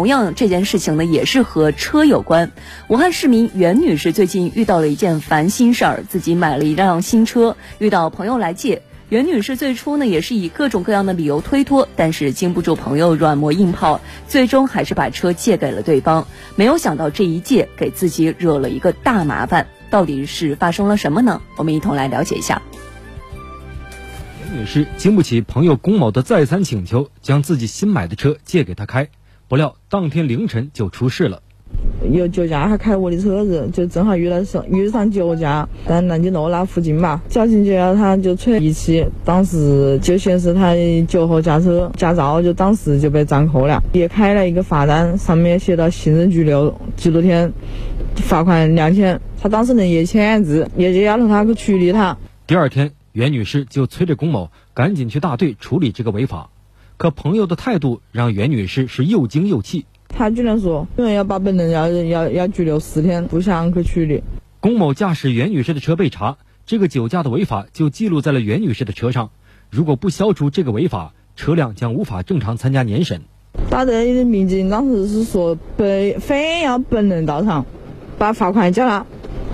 同样，这件事情呢也是和车有关。武汉市民袁女士最近遇到了一件烦心事儿，自己买了一辆新车，遇到朋友来借。袁女士最初呢也是以各种各样的理由推脱，但是经不住朋友软磨硬泡，最终还是把车借给了对方。没有想到这一借给自己惹了一个大麻烦，到底是发生了什么呢？我们一同来了解一下。袁女士经不起朋友龚某的再三请求，将自己新买的车借给他开。不料当天凌晨就出事了。有酒驾，他开我的车子，就正好遇到上遇上酒驾，在南京路那附近吧。交警就要他就吹仪器，当时就显示他酒后驾车，驾照就当时就被暂扣了，也开了一个罚单，上面写到行政拘留几多天，罚款两千。他当事人也签字，也就要求他去处理他。第二天，袁女士就催着龚某赶紧去大队处理这个违法。可朋友的态度让袁女士是又惊又气。他居然说，因为要把本人要要要拘留十天，不想去处理。龚某驾驶袁女士的车被查，这个酒驾的违法就记录在了袁女士的车上。如果不消除这个违法，车辆将无法正常参加年审。大队的民警当时是说，非非要本人到场，把罚款交了，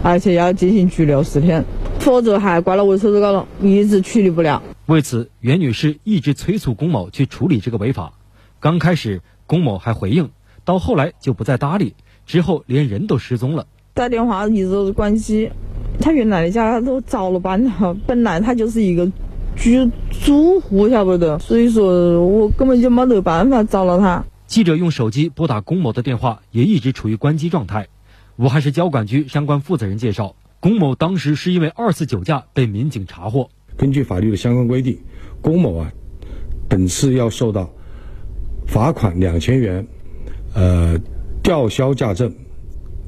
而且要进行拘留十天，否则还挂到我手头高了，一直处理不了。为此，袁女士一直催促龚某去处理这个违法。刚开始，龚某还回应，到后来就不再搭理，之后连人都失踪了。打电话一直都是关机，他原来的家都找了班了，本来他就是一个居租户，晓不得，所以说我根本就没得办法找了他。记者用手机拨打龚某的电话，也一直处于关机状态。武汉市交管局相关负责人介绍，龚某当时是因为二次酒驾被民警查获。根据法律的相关规定，龚某啊，本次要受到罚款两千元，呃，吊销驾证，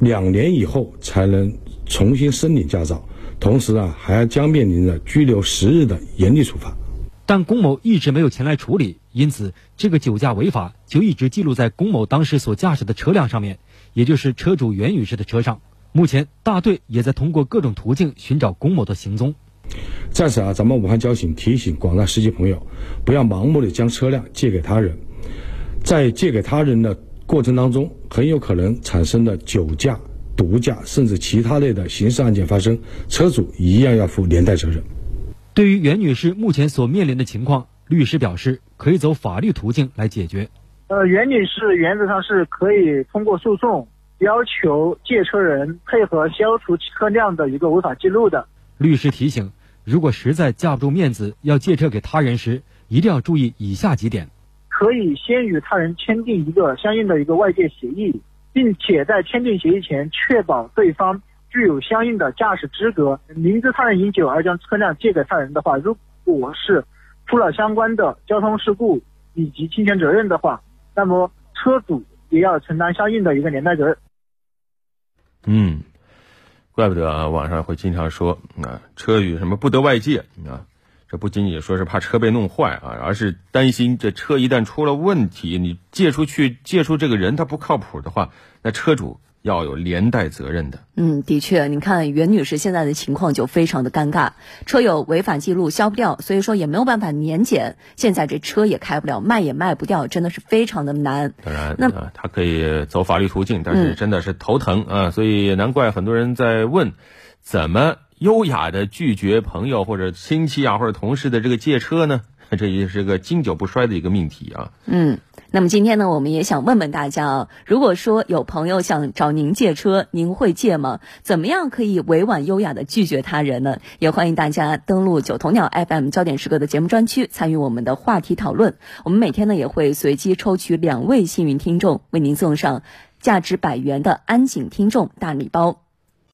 两年以后才能重新申领驾照，同时啊，还将面临着拘留十日的严厉处罚。但龚某一直没有前来处理，因此这个酒驾违法就一直记录在龚某当时所驾驶的车辆上面，也就是车主袁女士的车上。目前大队也在通过各种途径寻找龚某的行踪。在此啊，咱们武汉交警提醒广大司机朋友，不要盲目的将车辆借给他人，在借给他人的过程当中，很有可能产生的酒驾、毒驾，甚至其他类的刑事案件发生，车主一样要负连带责任。对于袁女士目前所面临的情况，律师表示可以走法律途径来解决。呃，袁女士原则上是可以通过诉讼要求借车人配合消除车辆的一个违法记录的。律师提醒。如果实在架不住面子要借车给他人时，一定要注意以下几点：可以先与他人签订一个相应的一个外借协议，并且在签订协议前确保对方具有相应的驾驶资格。明知他人饮酒而将车辆借给他人的话，如果是出了相关的交通事故以及侵权责任的话，那么车主也要承担相应的一个连带责任。嗯。怪不得啊，网上会经常说啊，车与什么不得外借啊，这不仅仅说是怕车被弄坏啊，而是担心这车一旦出了问题，你借出去借出这个人他不靠谱的话，那车主。要有连带责任的。嗯，的确，你看袁女士现在的情况就非常的尴尬，车有违法记录消不掉，所以说也没有办法年检，现在这车也开不了，卖也卖不掉，真的是非常的难。当然，那他可以走法律途径，但是真的是头疼啊，所以难怪很多人在问，怎么优雅的拒绝朋友或者亲戚啊或者同事的这个借车呢？这也是个经久不衰的一个命题啊。嗯。那么今天呢，我们也想问问大家啊，如果说有朋友想找您借车，您会借吗？怎么样可以委婉优雅的拒绝他人呢？也欢迎大家登录九头鸟 FM 焦点时刻的节目专区，参与我们的话题讨论。我们每天呢也会随机抽取两位幸运听众，为您送上价值百元的安井听众大礼包。